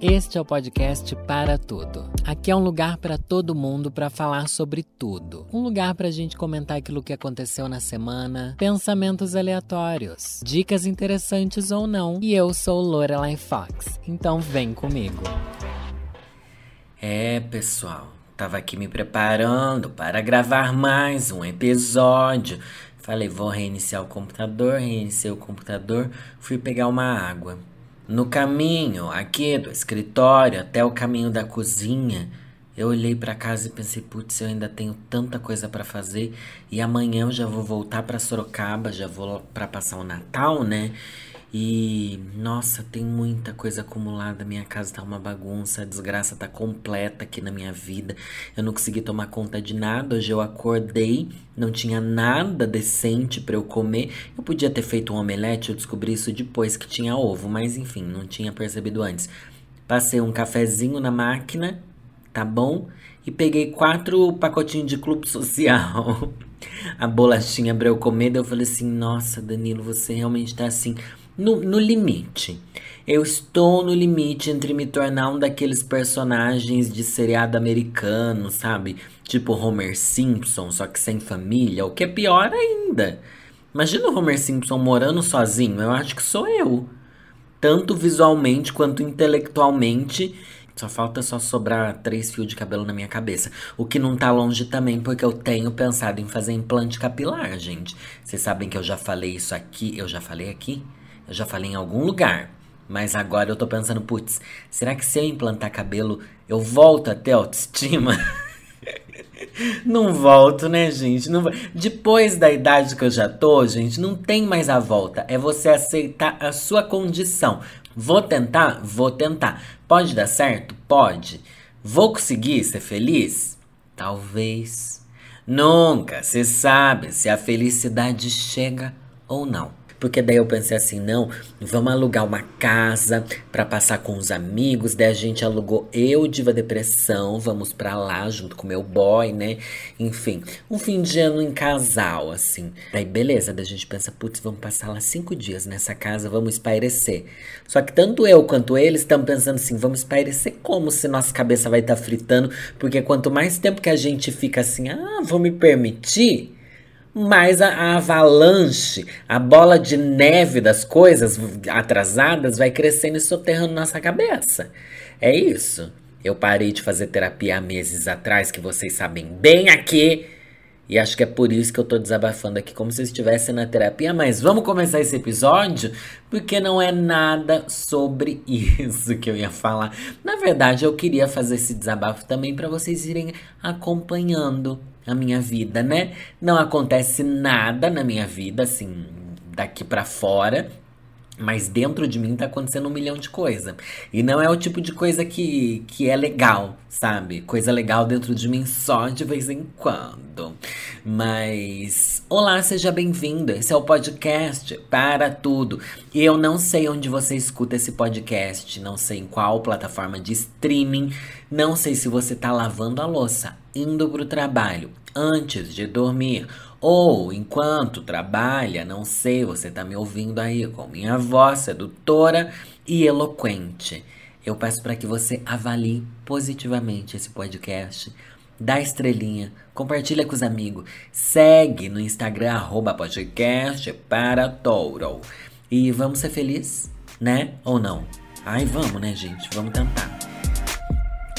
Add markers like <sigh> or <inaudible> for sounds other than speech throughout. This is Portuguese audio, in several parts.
Este é o podcast Para Tudo. Aqui é um lugar para todo mundo para falar sobre tudo. Um lugar para a gente comentar aquilo que aconteceu na semana, pensamentos aleatórios, dicas interessantes ou não. E eu sou Lorelai Fox, então vem comigo. É, pessoal, tava aqui me preparando para gravar mais um episódio. Falei, vou reiniciar o computador, reiniciei o computador, fui pegar uma água. No caminho aqui do escritório até o caminho da cozinha, eu olhei para casa e pensei, putz, eu ainda tenho tanta coisa para fazer e amanhã eu já vou voltar para Sorocaba, já vou para passar o Natal, né? E nossa, tem muita coisa acumulada. Minha casa tá uma bagunça, a desgraça tá completa aqui na minha vida. Eu não consegui tomar conta de nada. Hoje eu acordei, não tinha nada decente para eu comer. Eu podia ter feito um omelete, eu descobri isso depois que tinha ovo, mas enfim, não tinha percebido antes. Passei um cafezinho na máquina, tá bom? E peguei quatro pacotinhos de clube <laughs> social. a bolachinha pra eu comer, daí eu falei assim: Nossa, Danilo, você realmente tá assim no, no limite. Eu estou no limite entre me tornar um daqueles personagens de seriado americano, sabe? Tipo Homer Simpson, só que sem família, o que é pior ainda. Imagina o Homer Simpson morando sozinho, eu acho que sou eu. Tanto visualmente quanto intelectualmente. Só falta só sobrar três fios de cabelo na minha cabeça. O que não tá longe também, porque eu tenho pensado em fazer implante capilar, gente. Vocês sabem que eu já falei isso aqui. Eu já falei aqui? Eu já falei em algum lugar. Mas agora eu tô pensando, putz, será que se eu implantar cabelo, eu volto até autoestima? <laughs> não volto, né, gente? Não... Depois da idade que eu já tô, gente, não tem mais a volta. É você aceitar a sua condição. Vou tentar? Vou tentar. Pode dar certo? Pode. Vou conseguir ser feliz? Talvez. Nunca se sabe se a felicidade chega ou não. Porque daí eu pensei assim, não, vamos alugar uma casa para passar com os amigos. Daí a gente alugou eu, Diva Depressão, vamos para lá junto com meu boy, né? Enfim, um fim de ano em casal, assim. Daí beleza, daí a gente pensa, putz, vamos passar lá cinco dias nessa casa, vamos espairecer. Só que tanto eu quanto eles estão pensando assim, vamos espairecer como se nossa cabeça vai estar tá fritando? Porque quanto mais tempo que a gente fica assim, ah, vou me permitir mas a, a, avalanche, a bola de neve das coisas atrasadas vai crescendo e soterrando nossa cabeça. É isso. Eu parei de fazer terapia há meses atrás, que vocês sabem bem aqui. E acho que é por isso que eu tô desabafando aqui, como se eu estivesse na terapia. Mas vamos começar esse episódio, porque não é nada sobre <laughs> isso que eu ia falar. Na verdade, eu queria fazer esse desabafo também para vocês irem acompanhando a minha vida, né? Não acontece nada na minha vida, assim, daqui para fora. Mas dentro de mim tá acontecendo um milhão de coisa. E não é o tipo de coisa que, que é legal, sabe? Coisa legal dentro de mim só de vez em quando. Mas. Olá, seja bem-vindo. Esse é o podcast Para Tudo. E eu não sei onde você escuta esse podcast. Não sei em qual plataforma de streaming. Não sei se você tá lavando a louça, indo pro trabalho, antes de dormir ou enquanto trabalha, não sei, você tá me ouvindo aí com minha voz sedutora e eloquente. Eu peço para que você avalie positivamente esse podcast, dá estrelinha, compartilha com os amigos, segue no Instagram arroba podcast para Touro. E vamos ser felizes, né? Ou não? Ai, vamos, né, gente? Vamos tentar.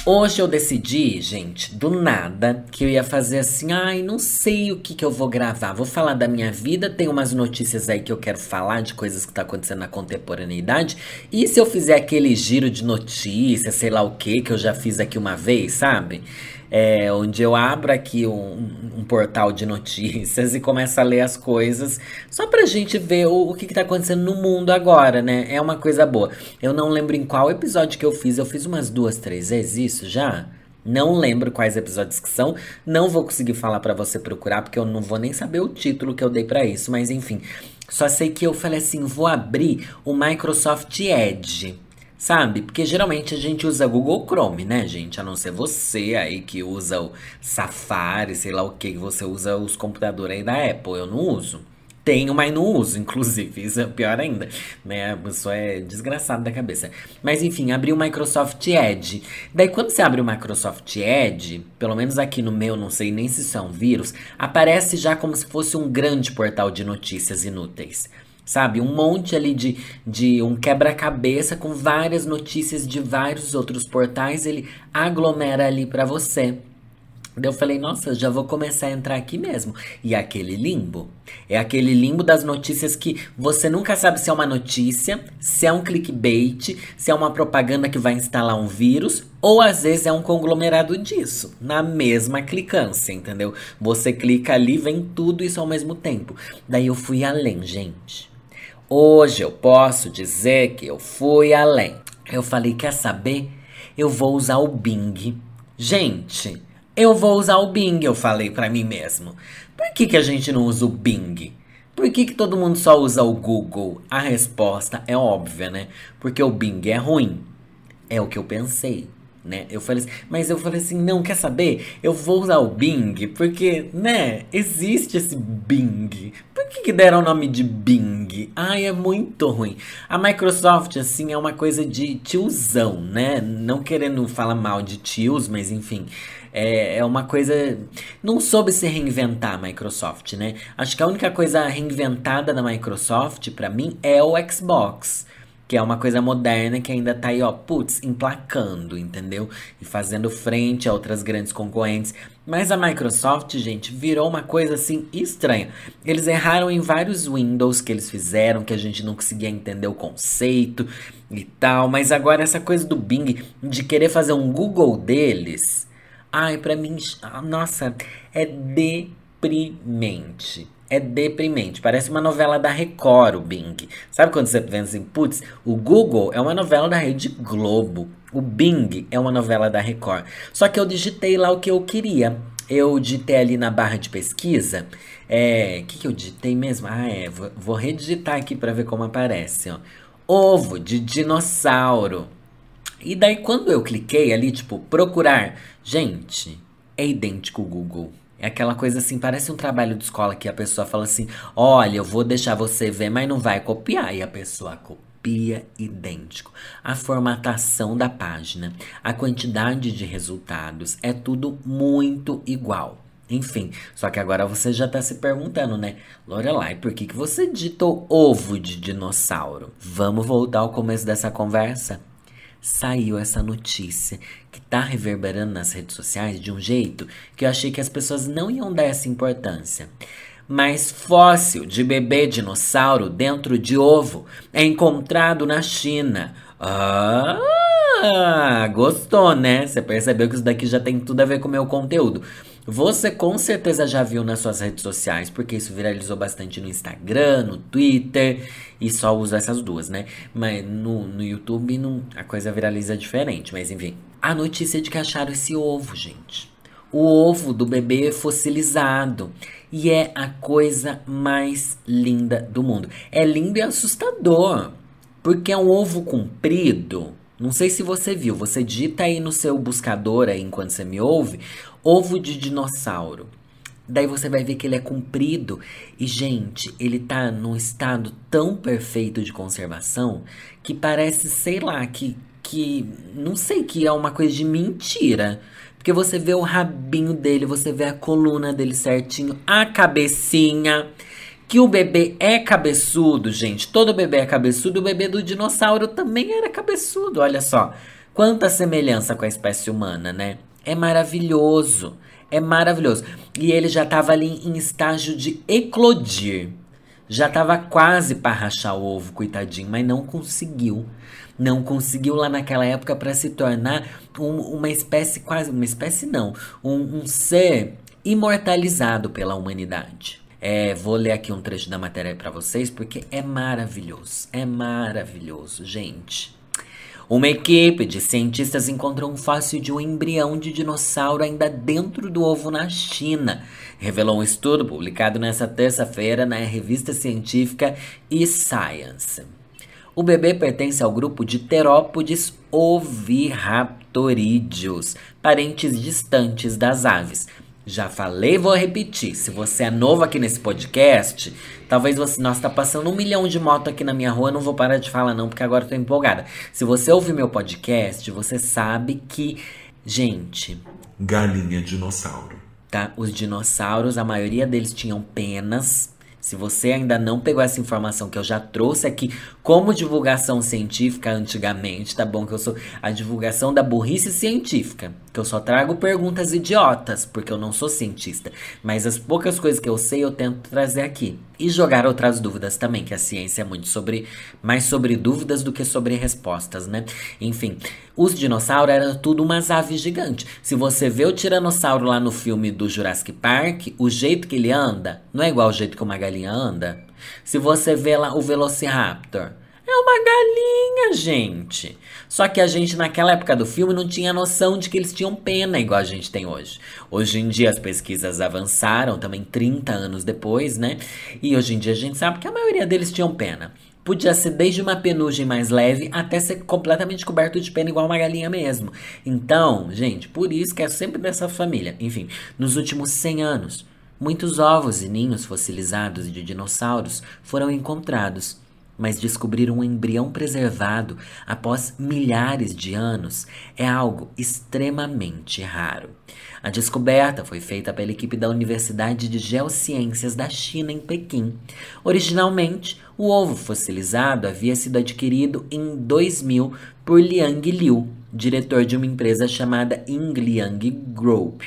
Hoje eu decidi, gente, do nada, que eu ia fazer assim, ai, não sei o que que eu vou gravar. Vou falar da minha vida, tem umas notícias aí que eu quero falar de coisas que tá acontecendo na contemporaneidade. E se eu fizer aquele giro de notícias, sei lá o que, que eu já fiz aqui uma vez, sabe? É, onde eu abro aqui um, um, portal de notícias <laughs> e começo a ler as coisas, só pra gente ver o, o que, que tá acontecendo no mundo agora, né? É uma coisa boa. Eu não lembro em qual episódio que eu fiz, eu fiz umas duas, três vezes isso já. Não lembro quais episódios que são, não vou conseguir falar para você procurar, porque eu não vou nem saber o título que eu dei para isso, mas enfim. Só sei que eu falei assim: vou abrir o Microsoft Edge. Sabe? Porque geralmente a gente usa Google Chrome, né, gente? A não ser você aí que usa o Safari, sei lá o que, que você usa os computadores aí da Apple. Eu não uso. Tenho, mas não uso, <laughs> inclusive. Isso é pior ainda. Né? A pessoa é desgraçada da cabeça. Mas enfim, abri o Microsoft Edge. Daí, quando você abre o Microsoft Edge, pelo menos aqui no meu, não sei nem se isso é vírus, aparece já como se fosse um grande portal de notícias inúteis. Sabe? Um monte ali de, de um quebra-cabeça com várias notícias de vários outros portais, ele aglomera ali para você. Eu falei, nossa, já vou começar a entrar aqui mesmo. E aquele limbo. É aquele limbo das notícias que você nunca sabe se é uma notícia, se é um clickbait, se é uma propaganda que vai instalar um vírus, ou às vezes é um conglomerado disso, na mesma clicância, entendeu? Você clica ali, vem tudo isso ao mesmo tempo. Daí eu fui além, gente. Hoje eu posso dizer que eu fui além. Eu falei, quer saber? Eu vou usar o Bing. Gente, eu vou usar o Bing, eu falei para mim mesmo. Por que, que a gente não usa o Bing? Por que, que todo mundo só usa o Google? A resposta é óbvia, né? Porque o Bing é ruim. É o que eu pensei né? Eu falei assim, mas eu falei assim, não, quer saber? Eu vou usar o Bing, porque, né, existe esse Bing. Por que, que deram o nome de Bing? Ai, é muito ruim. A Microsoft, assim, é uma coisa de tiozão, né? Não querendo falar mal de tios, mas enfim. É, é uma coisa. Não soube se reinventar a Microsoft, né? Acho que a única coisa reinventada da Microsoft, para mim, é o Xbox que é uma coisa moderna que ainda tá aí, ó, putz, emplacando, entendeu? E fazendo frente a outras grandes concorrentes. Mas a Microsoft, gente, virou uma coisa assim estranha. Eles erraram em vários Windows que eles fizeram, que a gente não conseguia entender o conceito e tal. Mas agora essa coisa do Bing, de querer fazer um Google deles, ai, pra mim, nossa, é deprimente é deprimente. Parece uma novela da Record, o Bing. Sabe quando você pensa assim, putz, o Google é uma novela da Rede Globo. O Bing é uma novela da Record. Só que eu digitei lá o que eu queria. Eu digitei ali na barra de pesquisa. É. O que, que eu digitei mesmo? Ah, é. Vou, vou redigitar aqui para ver como aparece, ó. Ovo de dinossauro. E daí, quando eu cliquei ali, tipo, procurar, gente, é idêntico ao Google. É aquela coisa assim, parece um trabalho de escola que a pessoa fala assim: olha, eu vou deixar você ver, mas não vai copiar. E a pessoa copia idêntico. A formatação da página, a quantidade de resultados, é tudo muito igual. Enfim, só que agora você já está se perguntando, né? Lorelai, por que, que você digitou ovo de dinossauro? Vamos voltar ao começo dessa conversa? Saiu essa notícia que tá reverberando nas redes sociais de um jeito que eu achei que as pessoas não iam dar essa importância. Mas fóssil de bebê dinossauro dentro de ovo é encontrado na China. Ah, gostou, né? Você percebeu que isso daqui já tem tudo a ver com o meu conteúdo. Você com certeza já viu nas suas redes sociais, porque isso viralizou bastante no Instagram, no Twitter, e só usa essas duas, né? Mas no, no YouTube não, a coisa viraliza diferente, mas enfim. A notícia de que acharam esse ovo, gente. O ovo do bebê fossilizado. E é a coisa mais linda do mundo. É lindo e assustador. Porque é um ovo comprido. Não sei se você viu, você digita aí no seu buscador aí enquanto você me ouve, ovo de dinossauro. Daí você vai ver que ele é comprido e, gente, ele tá num estado tão perfeito de conservação que parece, sei lá, que, que não sei que é uma coisa de mentira. Porque você vê o rabinho dele, você vê a coluna dele certinho, a cabecinha. Que o bebê é cabeçudo, gente. Todo bebê é cabeçudo. O bebê do dinossauro também era cabeçudo. Olha só. Quanta semelhança com a espécie humana, né? É maravilhoso. É maravilhoso. E ele já estava ali em estágio de eclodir. Já estava quase para rachar o ovo, coitadinho, mas não conseguiu. Não conseguiu lá naquela época para se tornar um, uma espécie quase. Uma espécie não. Um, um ser imortalizado pela humanidade. É, vou ler aqui um trecho da matéria para vocês porque é maravilhoso. É maravilhoso, gente. Uma equipe de cientistas encontrou um fóssil de um embrião de dinossauro ainda dentro do ovo na China, revelou um estudo publicado nesta terça-feira na revista científica eScience. O bebê pertence ao grupo de terópodes oviraptorídeos, parentes distantes das aves. Já falei, vou repetir. Se você é novo aqui nesse podcast, talvez você. Nossa, tá passando um milhão de moto aqui na minha rua, não vou parar de falar, não, porque agora eu tô empolgada. Se você ouve meu podcast, você sabe que. Gente. Galinha dinossauro. Tá? Os dinossauros, a maioria deles tinham penas se você ainda não pegou essa informação que eu já trouxe aqui como divulgação científica antigamente, tá bom? Que eu sou a divulgação da burrice científica. Que eu só trago perguntas idiotas, porque eu não sou cientista. Mas as poucas coisas que eu sei eu tento trazer aqui. E jogar outras dúvidas também, que a ciência é muito sobre. mais sobre dúvidas do que sobre respostas, né? Enfim, os dinossauros eram tudo umas aves gigantes. Se você vê o tiranossauro lá no filme do Jurassic Park, o jeito que ele anda não é igual ao jeito que uma galinha anda. Se você vê lá o Velociraptor, é uma galinha, gente. Só que a gente, naquela época do filme, não tinha noção de que eles tinham pena igual a gente tem hoje. Hoje em dia as pesquisas avançaram, também 30 anos depois, né? E hoje em dia a gente sabe que a maioria deles tinham pena. Podia ser desde uma penugem mais leve até ser completamente coberto de pena igual uma galinha mesmo. Então, gente, por isso que é sempre dessa família. Enfim, nos últimos 100 anos, muitos ovos e ninhos fossilizados de dinossauros foram encontrados mas descobrir um embrião preservado após milhares de anos é algo extremamente raro. A descoberta foi feita pela equipe da Universidade de Geociências da China, em Pequim. Originalmente, o ovo fossilizado havia sido adquirido em 2000 por Liang Liu, diretor de uma empresa chamada Yingliang Group.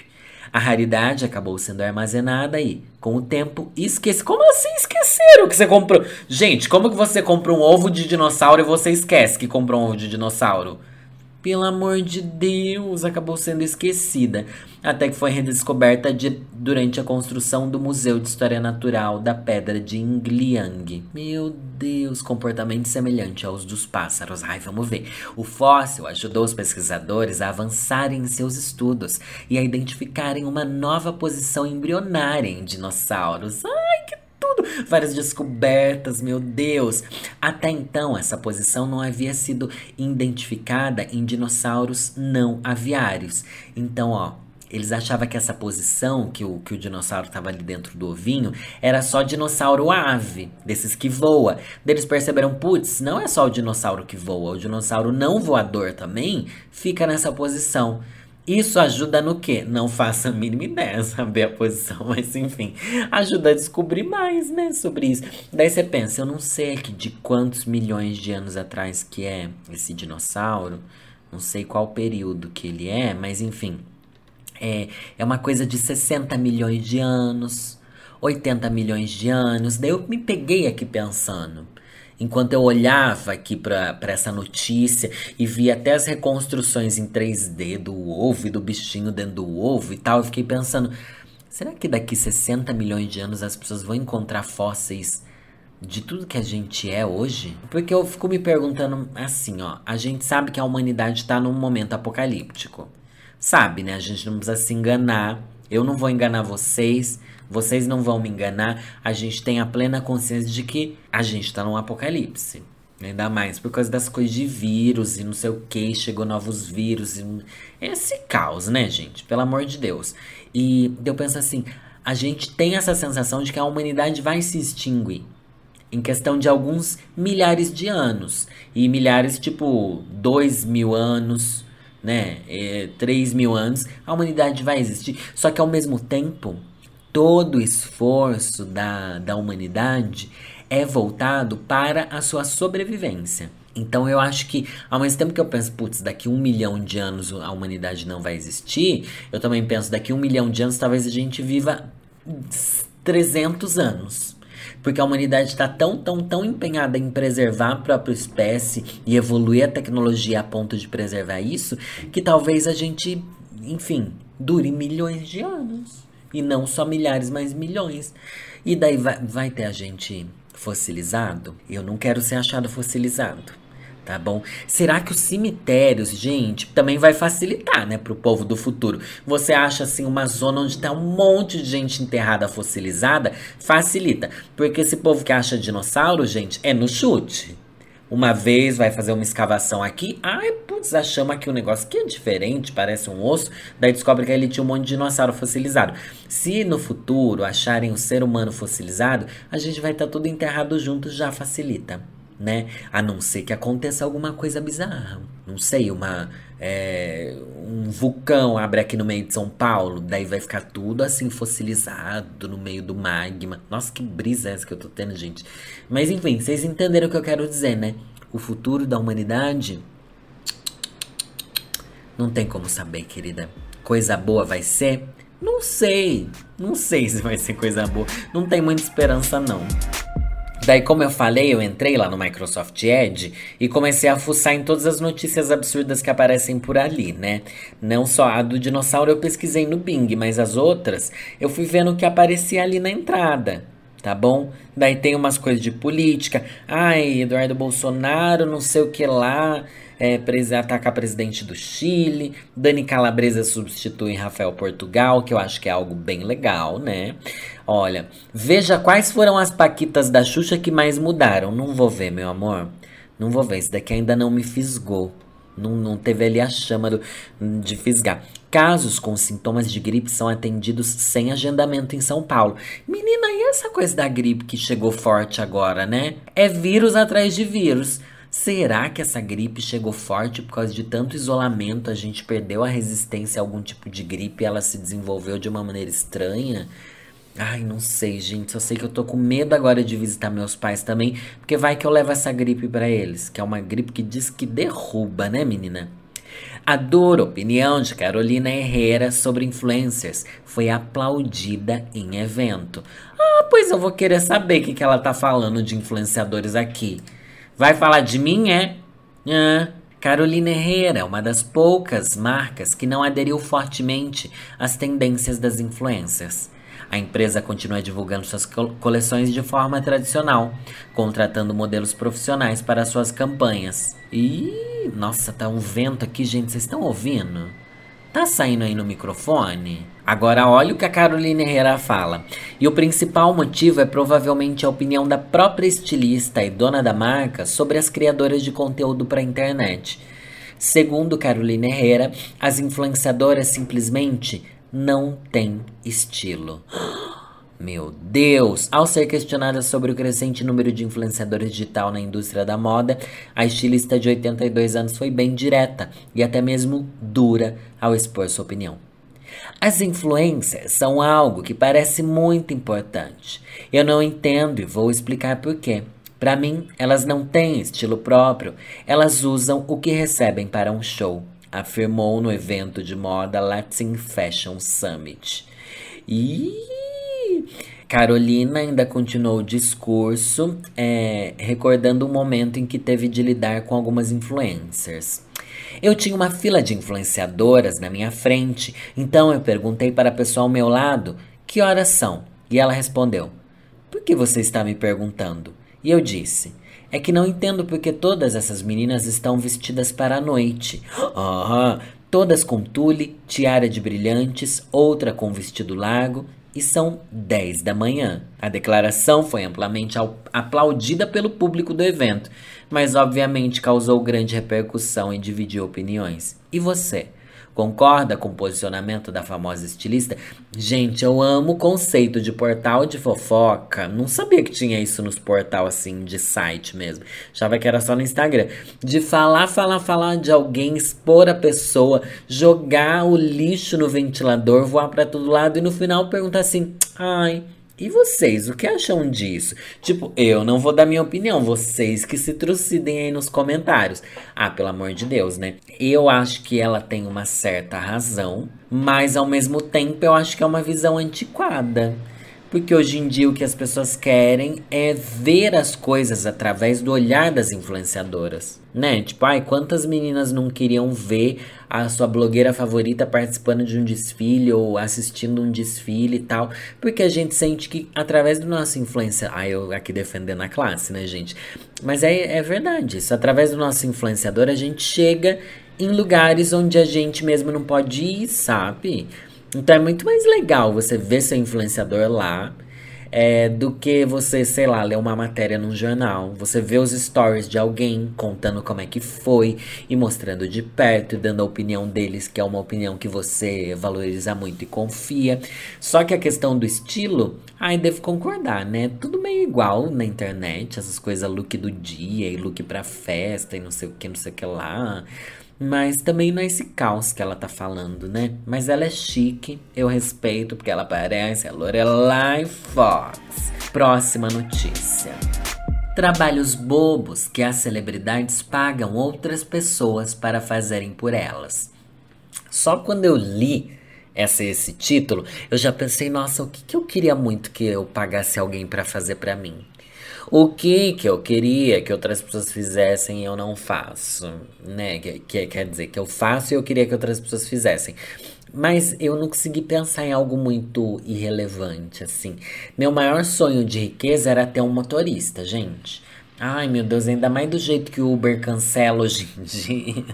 A raridade acabou sendo armazenada e, com o tempo, esquece. Como assim esqueceram que você comprou? Gente, como que você compra um ovo de dinossauro e você esquece que comprou um ovo de dinossauro? Pelo amor de Deus, acabou sendo esquecida, até que foi redescoberta de, durante a construção do Museu de História Natural da Pedra de Ingliang. Meu Deus, comportamento semelhante aos dos pássaros. Ai, vamos ver. O fóssil ajudou os pesquisadores a avançarem em seus estudos e a identificarem uma nova posição embrionária em dinossauros. Ai, que várias descobertas, meu Deus. Até então, essa posição não havia sido identificada em dinossauros não aviários. Então, ó, eles achavam que essa posição, que o, que o dinossauro estava ali dentro do ovinho, era só dinossauro ave, desses que voa. Eles perceberam, putz, não é só o dinossauro que voa, o dinossauro não voador também fica nessa posição. Isso ajuda no quê? Não faça a mínima ideia, <laughs> saber a posição, mas enfim, ajuda a descobrir mais, né, sobre isso. Daí você pensa, eu não sei de quantos milhões de anos atrás que é esse dinossauro, não sei qual período que ele é, mas enfim, é, é uma coisa de 60 milhões de anos, 80 milhões de anos. Daí eu me peguei aqui pensando, enquanto eu olhava aqui para essa notícia e via até as reconstruções em 3D do ovo e do bichinho dentro do ovo e tal, eu fiquei pensando: será que daqui 60 milhões de anos as pessoas vão encontrar fósseis? de tudo que a gente é hoje? Porque eu fico me perguntando assim, ó, a gente sabe que a humanidade está num momento apocalíptico. Sabe, né? A gente não precisa se enganar. Eu não vou enganar vocês. Vocês não vão me enganar. A gente tem a plena consciência de que a gente está num apocalipse. Ainda mais por causa das coisas de vírus e não sei o que, chegou novos vírus. E... Esse caos, né, gente? Pelo amor de Deus. E eu penso assim: a gente tem essa sensação de que a humanidade vai se extinguir em questão de alguns milhares de anos. E milhares, tipo, dois mil anos, né? É, 3 mil anos, a humanidade vai existir. Só que ao mesmo tempo, todo o esforço da, da humanidade é voltado para a sua sobrevivência. Então eu acho que, ao mesmo tempo que eu penso, putz, daqui um milhão de anos a humanidade não vai existir, eu também penso, daqui um milhão de anos talvez a gente viva 300 anos. Porque a humanidade está tão, tão, tão empenhada em preservar a própria espécie e evoluir a tecnologia a ponto de preservar isso, que talvez a gente, enfim, dure milhões de anos. E não só milhares, mas milhões. E daí vai, vai ter a gente fossilizado? Eu não quero ser achado fossilizado tá bom? Será que os cemitérios, gente, também vai facilitar, né, pro povo do futuro? Você acha assim uma zona onde tá um monte de gente enterrada fossilizada, facilita, porque esse povo que acha dinossauro, gente, é no chute. Uma vez, vai fazer uma escavação aqui. Ai, putz, achamos aqui um negócio que é diferente, parece um osso. Daí descobre que ele tinha um monte de dinossauro fossilizado. Se no futuro acharem o ser humano fossilizado, a gente vai estar tá tudo enterrado junto, já facilita né? A não ser que aconteça alguma coisa bizarra. Não sei, uma é, um vulcão abre aqui no meio de São Paulo, daí vai ficar tudo assim fossilizado no meio do magma. Nossa, que brisa é essa que eu tô tendo, gente. Mas enfim, vocês entenderam o que eu quero dizer, né? O futuro da humanidade não tem como saber, querida. Coisa boa vai ser? Não sei. Não sei se vai ser coisa boa. Não tem muita esperança, não. Daí, como eu falei, eu entrei lá no Microsoft Edge e comecei a fuçar em todas as notícias absurdas que aparecem por ali, né? Não só a do dinossauro eu pesquisei no Bing, mas as outras eu fui vendo o que aparecia ali na entrada, tá bom? Daí tem umas coisas de política. Ai, Eduardo Bolsonaro, não sei o que lá é, atacar presidente do Chile. Dani Calabresa substitui Rafael Portugal, que eu acho que é algo bem legal, né? Olha, veja quais foram as paquitas da Xuxa que mais mudaram. Não vou ver, meu amor. Não vou ver. Esse daqui ainda não me fisgou. Não, não teve ali a chama do, de fisgar. Casos com sintomas de gripe são atendidos sem agendamento em São Paulo. Menina, e essa coisa da gripe que chegou forte agora, né? É vírus atrás de vírus. Será que essa gripe chegou forte por causa de tanto isolamento? A gente perdeu a resistência a algum tipo de gripe ela se desenvolveu de uma maneira estranha? Ai, não sei, gente. Só sei que eu tô com medo agora de visitar meus pais também, porque vai que eu levo essa gripe para eles, que é uma gripe que diz que derruba, né, menina? A dura opinião de Carolina Herrera sobre influencers foi aplaudida em evento. Ah, pois eu vou querer saber o que, que ela tá falando de influenciadores aqui. Vai falar de mim, é? Ah, Carolina Herrera uma das poucas marcas que não aderiu fortemente às tendências das influências. A empresa continua divulgando suas coleções de forma tradicional, contratando modelos profissionais para suas campanhas. E nossa, tá um vento aqui, gente, vocês estão ouvindo? Tá saindo aí no microfone? Agora olha o que a Carolina Herrera fala. E o principal motivo é provavelmente a opinião da própria estilista e dona da marca sobre as criadoras de conteúdo para a internet. Segundo Carolina Herrera, as influenciadoras simplesmente não têm estilo. <gasps> Meu Deus! Ao ser questionada sobre o crescente número de influenciadores digital na indústria da moda, a estilista de 82 anos foi bem direta e até mesmo dura ao expor sua opinião. As influências são algo que parece muito importante. Eu não entendo e vou explicar por quê. Para mim, elas não têm estilo próprio, elas usam o que recebem para um show, afirmou no evento de moda Latin Fashion Summit. E Carolina ainda continuou o discurso, é, recordando um momento em que teve de lidar com algumas influencers. Eu tinha uma fila de influenciadoras na minha frente, então eu perguntei para a pessoa ao meu lado que horas são. E ela respondeu: Por que você está me perguntando? E eu disse: É que não entendo porque todas essas meninas estão vestidas para a noite. Ah, todas com tule, tiara de brilhantes, outra com vestido largo e são 10 da manhã. A declaração foi amplamente aplaudida pelo público do evento, mas obviamente causou grande repercussão e dividiu opiniões. E você? Concorda com o posicionamento da famosa estilista? Gente, eu amo o conceito de portal de fofoca. Não sabia que tinha isso nos portal assim de site mesmo. Achava que era só no Instagram. De falar, falar, falar de alguém, expor a pessoa, jogar o lixo no ventilador, voar para todo lado e no final perguntar assim: "Ai, e vocês, o que acham disso? Tipo, eu não vou dar minha opinião, vocês que se trucidem aí nos comentários. Ah, pelo amor de Deus, né? Eu acho que ela tem uma certa razão, mas ao mesmo tempo eu acho que é uma visão antiquada. Porque hoje em dia o que as pessoas querem é ver as coisas através do olhar das influenciadoras. Né? Tipo, ai, quantas meninas não queriam ver a sua blogueira favorita participando de um desfile ou assistindo um desfile e tal? Porque a gente sente que através do nosso influência. Ai, eu aqui defendendo a classe, né, gente? Mas é, é verdade. Isso, através do nosso influenciador, a gente chega em lugares onde a gente mesmo não pode ir, sabe? Então é muito mais legal você ver seu influenciador lá, é, do que você, sei lá, ler uma matéria num jornal. Você vê os stories de alguém contando como é que foi e mostrando de perto e dando a opinião deles, que é uma opinião que você valoriza muito e confia. Só que a questão do estilo, aí devo concordar, né? Tudo meio igual na internet, essas coisas look do dia e look pra festa e não sei o que, não sei o que lá. Mas também não é esse caos que ela tá falando, né? Mas ela é chique, eu respeito porque ela parece a Lorelai Fox. Próxima notícia. Trabalhos bobos que as celebridades pagam outras pessoas para fazerem por elas. Só quando eu li essa, esse título, eu já pensei, nossa, o que, que eu queria muito que eu pagasse alguém para fazer para mim? O que que eu queria que outras pessoas fizessem e eu não faço, né? Que, que quer dizer que eu faço e eu queria que outras pessoas fizessem. Mas eu não consegui pensar em algo muito irrelevante, assim. Meu maior sonho de riqueza era ter um motorista, gente. Ai, meu Deus, ainda mais do jeito que o Uber cancela hoje em dia.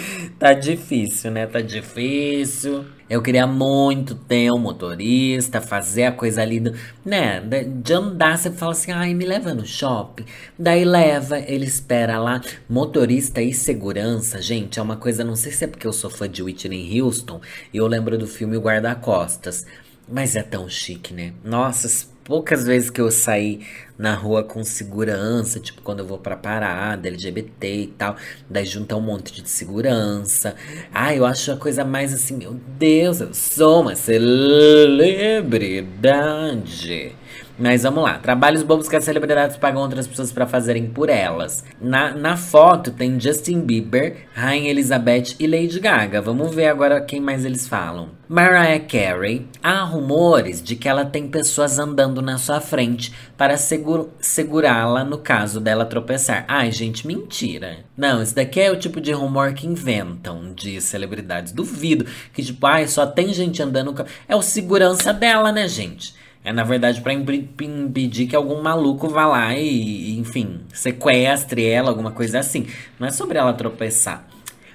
<laughs> tá difícil, né? Tá difícil. Eu queria muito ter um motorista, fazer a coisa ali, do, né? De andar, você fala assim, ai, me leva no shopping. Daí leva, ele espera lá. Motorista e segurança, gente, é uma coisa, não sei se é porque eu sou fã de Whitney Houston, e eu lembro do filme Guarda-Costas. Mas é tão chique, né? Nossa, poucas vezes que eu saí na rua com segurança, tipo quando eu vou pra parada, LGBT e tal, daí junta um monte de segurança. Ah, eu acho a coisa mais assim, meu Deus, eu sou uma celebridade. Mas vamos lá. Trabalhos bobos que as celebridades pagam outras pessoas para fazerem por elas. Na, na foto tem Justin Bieber, Rainha Elizabeth e Lady Gaga. Vamos ver agora quem mais eles falam. Mariah Carey. Há rumores de que ela tem pessoas andando na sua frente para segur segurá-la no caso dela tropeçar. Ai, gente, mentira. Não, isso daqui é o tipo de rumor que inventam de celebridades. Duvido que, tipo, ai, só tem gente andando. É o segurança dela, né, gente? É, na verdade, para impedir que algum maluco vá lá e, enfim, sequestre ela, alguma coisa assim. Não é sobre ela tropeçar.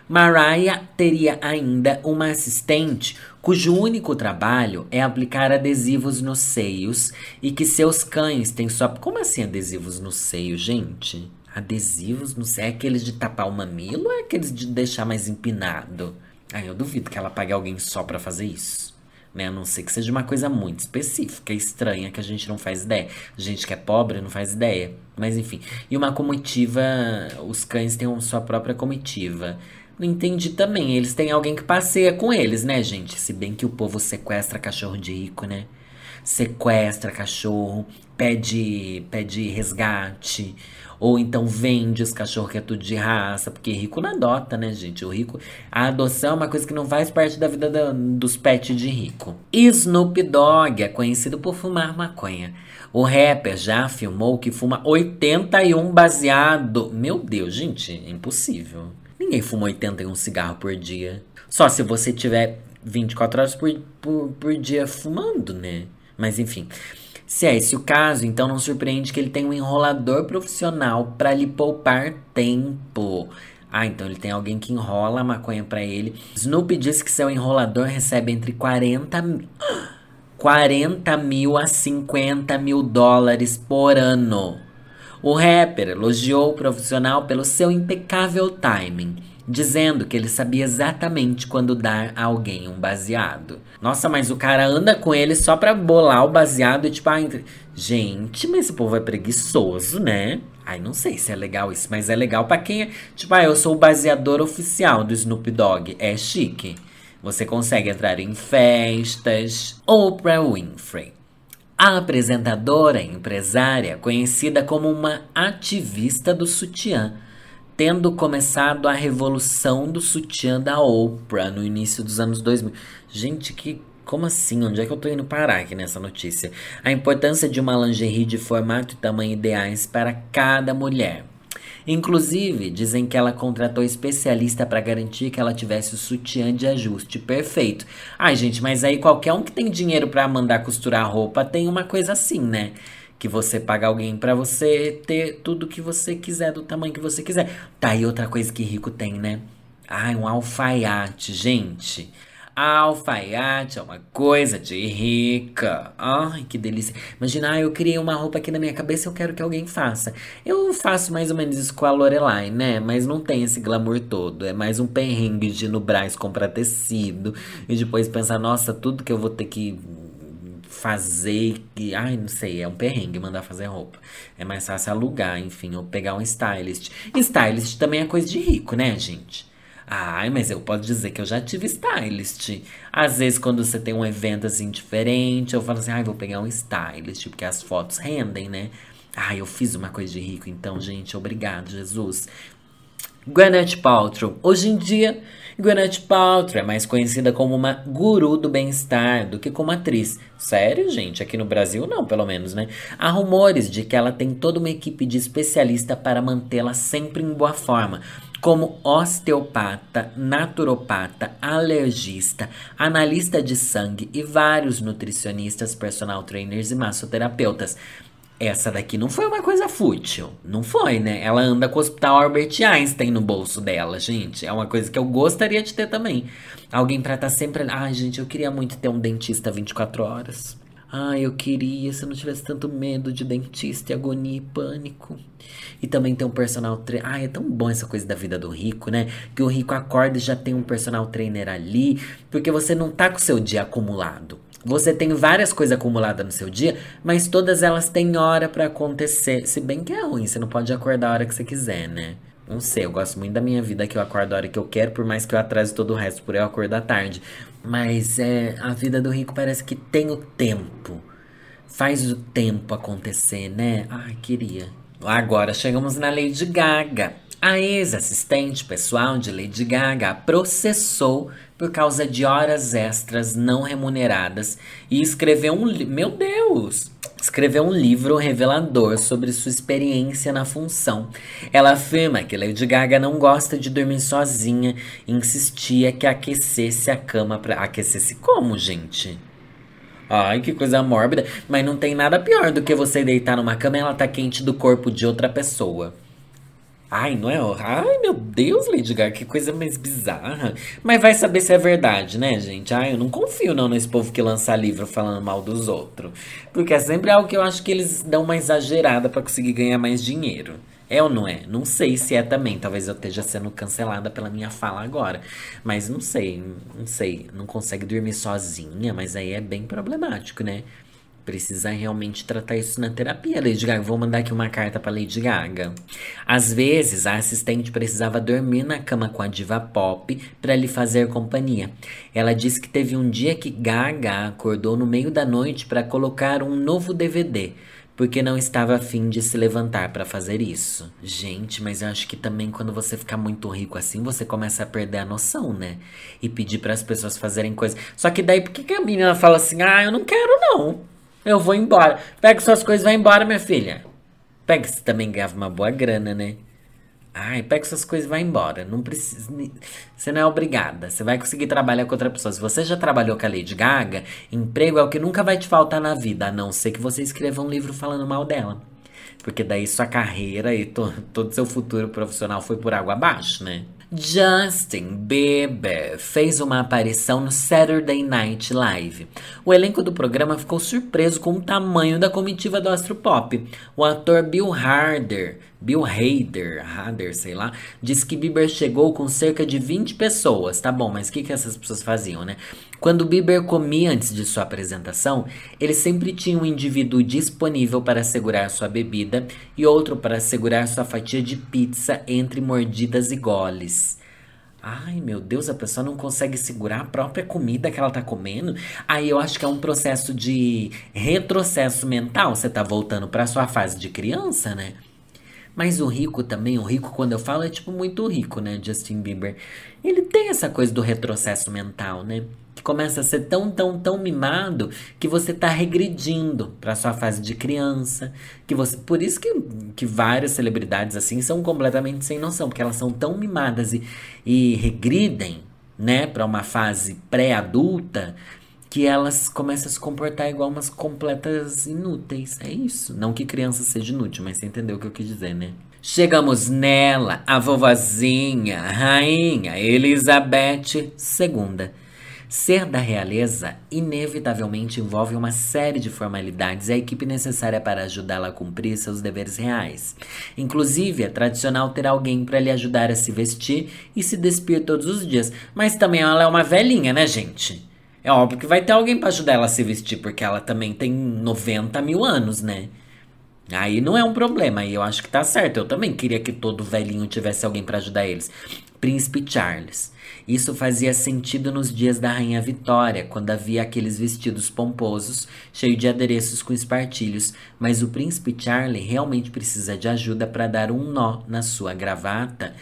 Mariah teria ainda uma assistente cujo único trabalho é aplicar adesivos nos seios e que seus cães têm só. Como assim adesivos no seio, gente? Adesivos no seio? É aqueles de tapar o mamilo ou é aqueles de deixar mais empinado? Ah, eu duvido que ela pague alguém só para fazer isso né? A não ser que seja uma coisa muito específica, estranha, que a gente não faz ideia. A gente que é pobre não faz ideia. Mas enfim. E uma comitiva, os cães têm sua própria comitiva. Não entendi também. Eles têm alguém que passeia com eles, né, gente? Se bem que o povo sequestra cachorro de rico, né? Sequestra cachorro, pede, pede resgate. Ou então vende os cachorros que é tudo de raça, porque rico não adota, né, gente? O rico. A adoção é uma coisa que não faz parte da vida da, dos pets de rico. Snoop Dogg é conhecido por fumar maconha. O rapper já afirmou que fuma 81 baseado. Meu Deus, gente, é impossível. Ninguém fuma 81 cigarros por dia. Só se você tiver 24 horas por, por, por dia fumando, né? Mas enfim. Se é esse o caso, então não surpreende que ele tenha um enrolador profissional para lhe poupar tempo. Ah, então ele tem alguém que enrola a maconha para ele. Snoopy diz que seu enrolador recebe entre 40 mil, 40 mil a 50 mil dólares por ano. O rapper elogiou o profissional pelo seu impecável timing dizendo que ele sabia exatamente quando dar a alguém um baseado. Nossa, mas o cara anda com ele só pra bolar o baseado e tipo, ah, entre... gente, mas esse povo é preguiçoso, né? Ai, não sei se é legal isso, mas é legal para quem é. Tipo, ah, eu sou o baseador oficial do Snoop Dogg. É chique. Você consegue entrar em festas. Oprah Winfrey. A apresentadora empresária, conhecida como uma ativista do sutiã, tendo começado a revolução do sutiã da Oprah no início dos anos 2000. Gente, que como assim? Onde é que eu tô indo parar aqui nessa notícia? A importância de uma lingerie de formato e tamanho ideais para cada mulher. Inclusive, dizem que ela contratou especialista para garantir que ela tivesse o sutiã de ajuste perfeito. Ai, gente, mas aí qualquer um que tem dinheiro para mandar costurar roupa tem uma coisa assim, né? Que você paga alguém para você ter tudo que você quiser, do tamanho que você quiser. Tá aí outra coisa que rico tem, né? Ai, um alfaiate, gente. Alfaiate é uma coisa de rica. Ai, que delícia. Imagina, ah, eu criei uma roupa aqui na minha cabeça eu quero que alguém faça. Eu faço mais ou menos isso com a Lorelai, né? Mas não tem esse glamour todo. É mais um perrengue de ir no comprar tecido e depois pensar, nossa, tudo que eu vou ter que fazer ai, não sei, é um perrengue mandar fazer roupa. É mais fácil alugar, enfim, ou pegar um stylist. Stylist também é coisa de rico, né, gente? Ai, mas eu posso dizer que eu já tive stylist. Às vezes, quando você tem um evento assim diferente, eu falo assim, ai, vou pegar um stylist, porque as fotos rendem, né? Ai, eu fiz uma coisa de rico, então, gente, obrigado, Jesus. Gwyneth Paltrow. Hoje em dia, Gwyneth Paltrow é mais conhecida como uma guru do bem-estar do que como atriz. Sério, gente? Aqui no Brasil não, pelo menos, né? Há rumores de que ela tem toda uma equipe de especialista para mantê-la sempre em boa forma como osteopata, naturopata, alergista, analista de sangue e vários nutricionistas, personal trainers e massoterapeutas. Essa daqui não foi uma coisa fútil. Não foi, né? Ela anda com o Hospital Albert Einstein no bolso dela, gente. É uma coisa que eu gostaria de ter também. Alguém pra estar tá sempre. Ai, gente, eu queria muito ter um dentista 24 horas. Ai, eu queria se eu não tivesse tanto medo de dentista, e agonia e pânico. E também tem um personal trainer. Ai, é tão bom essa coisa da vida do rico, né? Que o rico acorda e já tem um personal trainer ali. Porque você não tá com o seu dia acumulado. Você tem várias coisas acumuladas no seu dia, mas todas elas têm hora para acontecer. Se bem que é ruim, você não pode acordar a hora que você quiser, né? Não sei, eu gosto muito da minha vida que eu acordo a hora que eu quero, por mais que eu atrase todo o resto por eu acordar tarde. Mas é, a vida do rico parece que tem o tempo. Faz o tempo acontecer, né? Ai, queria. Agora chegamos na Lady Gaga. A ex-assistente pessoal de Lady Gaga processou por causa de horas extras não remuneradas e escreveu um meu Deus, escreveu um livro revelador sobre sua experiência na função. Ela afirma que Lady Gaga não gosta de dormir sozinha e insistia que aquecesse a cama para aquecesse como, gente? Ai, que coisa mórbida. Mas não tem nada pior do que você deitar numa cama e ela tá quente do corpo de outra pessoa. Ai, não é? Ai, meu Deus, Lady Gaga, que coisa mais bizarra. Mas vai saber se é verdade, né, gente? Ai, eu não confio não nesse povo que lança livro falando mal dos outros. Porque é sempre algo que eu acho que eles dão uma exagerada para conseguir ganhar mais dinheiro. É ou não é? Não sei se é também. Talvez eu esteja sendo cancelada pela minha fala agora. Mas não sei, não sei. Não consegue dormir sozinha, mas aí é bem problemático, né? Precisa realmente tratar isso na terapia, Lady Gaga. Vou mandar aqui uma carta para Lady Gaga. Às vezes, a assistente precisava dormir na cama com a diva pop para lhe fazer companhia. Ela disse que teve um dia que Gaga acordou no meio da noite para colocar um novo DVD porque não estava afim de se levantar para fazer isso. Gente, mas eu acho que também quando você ficar muito rico assim, você começa a perder a noção, né? E pedir para as pessoas fazerem coisas. Só que daí, por que, que a menina fala assim: ah, eu não quero não? Eu vou embora. Pega suas coisas e vai embora, minha filha. Pega, você também ganhava uma boa grana, né? Ai, pega suas coisas e vai embora. Não precisa. Você não é obrigada. Você vai conseguir trabalhar com outra pessoa. Se você já trabalhou com a Lady Gaga, emprego é o que nunca vai te faltar na vida, a não ser que você escreva um livro falando mal dela. Porque daí sua carreira e to, <laughs> todo seu futuro profissional foi por água abaixo, né? Justin Bieber fez uma aparição no Saturday Night Live. O elenco do programa ficou surpreso com o tamanho da comitiva do astropop. O ator Bill Harder Bill Hader, Hader, sei lá, disse que Bieber chegou com cerca de 20 pessoas. Tá bom, mas o que, que essas pessoas faziam, né? Quando Bieber comia antes de sua apresentação, ele sempre tinha um indivíduo disponível para segurar sua bebida e outro para segurar sua fatia de pizza entre mordidas e goles. Ai, meu Deus, a pessoa não consegue segurar a própria comida que ela tá comendo. Aí eu acho que é um processo de retrocesso mental. Você tá voltando para sua fase de criança, né? Mas o rico também, o rico, quando eu falo, é tipo muito rico, né? Justin Bieber. Ele tem essa coisa do retrocesso mental, né? Começa a ser tão, tão, tão mimado que você tá regredindo para sua fase de criança. que você Por isso que, que várias celebridades assim são completamente sem noção, porque elas são tão mimadas e, e regridem, né, para uma fase pré-adulta que elas começam a se comportar igual umas completas inúteis. É isso. Não que criança seja inútil, mas você entendeu o que eu quis dizer, né? Chegamos nela, a vovozinha, rainha Elizabeth II. Ser da realeza inevitavelmente envolve uma série de formalidades e a equipe necessária para ajudá-la a cumprir seus deveres reais. Inclusive, é tradicional ter alguém para lhe ajudar a se vestir e se despir todos os dias, mas também ela é uma velhinha, né, gente? É óbvio que vai ter alguém para ajudar ela a se vestir, porque ela também tem 90 mil anos, né? Aí não é um problema, aí eu acho que tá certo. Eu também queria que todo velhinho tivesse alguém para ajudar eles. Príncipe Charles. Isso fazia sentido nos dias da Rainha Vitória, quando havia aqueles vestidos pomposos, cheios de adereços com espartilhos, mas o príncipe Charlie realmente precisa de ajuda para dar um nó na sua gravata.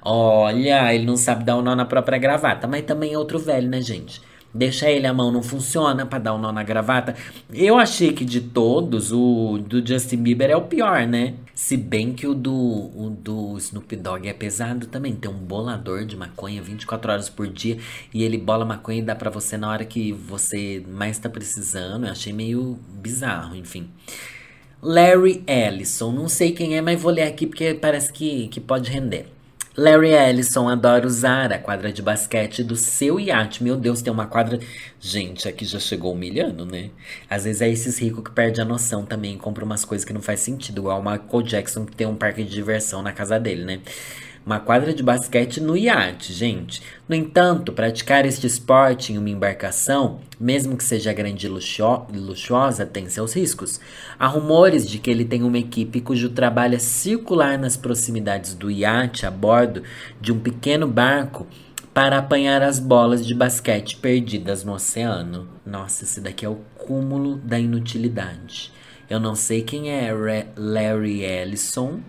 Olha, ele não sabe dar um nó na própria gravata, mas também é outro velho, né, gente? Deixa ele a mão não funciona para dar um nó na gravata. Eu achei que de todos, o do Justin Bieber é o pior, né? Se bem que o do, o do Snoop Dogg é pesado também. Tem um bolador de maconha 24 horas por dia. E ele bola maconha e dá para você na hora que você mais tá precisando. Eu achei meio bizarro, enfim. Larry Ellison. Não sei quem é, mas vou ler aqui porque parece que, que pode render. Larry Ellison adora usar a quadra de basquete do seu iate. Meu Deus, tem uma quadra. Gente, aqui já chegou humilhando, né? Às vezes é esses ricos que perdem a noção também compram umas coisas que não faz sentido, igual o Michael Jackson que tem um parque de diversão na casa dele, né? Uma quadra de basquete no iate, gente. No entanto, praticar este esporte em uma embarcação, mesmo que seja grande e luxuosa, tem seus riscos. Há rumores de que ele tem uma equipe cujo trabalho é circular nas proximidades do iate a bordo de um pequeno barco para apanhar as bolas de basquete perdidas no oceano. Nossa, esse daqui é o cúmulo da inutilidade. Eu não sei quem é Larry Ellison,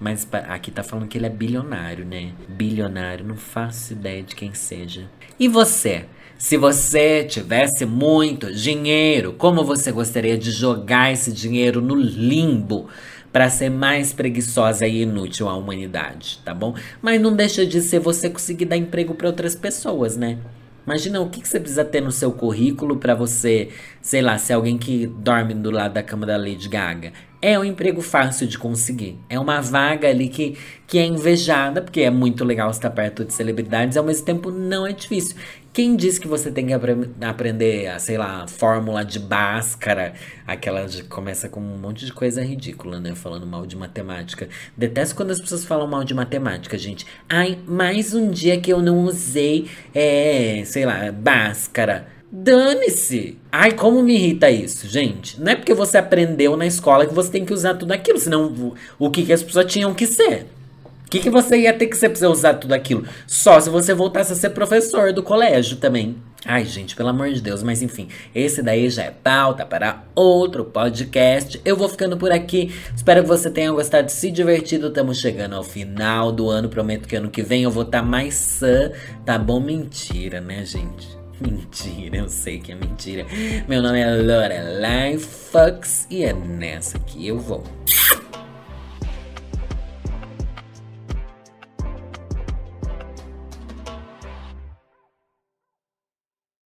mas aqui tá falando que ele é bilionário, né? Bilionário, não faço ideia de quem seja. E você? Se você tivesse muito dinheiro, como você gostaria de jogar esse dinheiro no limbo para ser mais preguiçosa e inútil à humanidade, tá bom? Mas não deixa de ser você conseguir dar emprego para outras pessoas, né? Imagina o que, que você precisa ter no seu currículo para você, sei lá, ser alguém que dorme do lado da cama da Lady Gaga. É um emprego fácil de conseguir. É uma vaga ali que, que é invejada, porque é muito legal estar perto de celebridades, ao mesmo tempo não é difícil. Quem disse que você tem que apre aprender a, sei lá, fórmula de Bhaskara, aquela que começa com um monte de coisa ridícula, né? Falando mal de matemática. Detesto quando as pessoas falam mal de matemática, gente. Ai, mais um dia que eu não usei, é, sei lá, Bhaskara. Dane-se! Ai, como me irrita isso, gente. Não é porque você aprendeu na escola que você tem que usar tudo aquilo, senão o que, que as pessoas tinham que ser? O que, que você ia ter que ser pra usar tudo aquilo? Só se você voltasse a ser professor do colégio também. Ai, gente, pelo amor de Deus, mas enfim, esse daí já é pauta para outro podcast. Eu vou ficando por aqui. Espero que você tenha gostado, se divertido. Estamos chegando ao final do ano. Prometo que ano que vem eu vou estar tá mais sã, tá bom? Mentira, né, gente? Mentira, eu sei que é mentira. Meu nome é Lorelai Fox e é nessa que eu vou.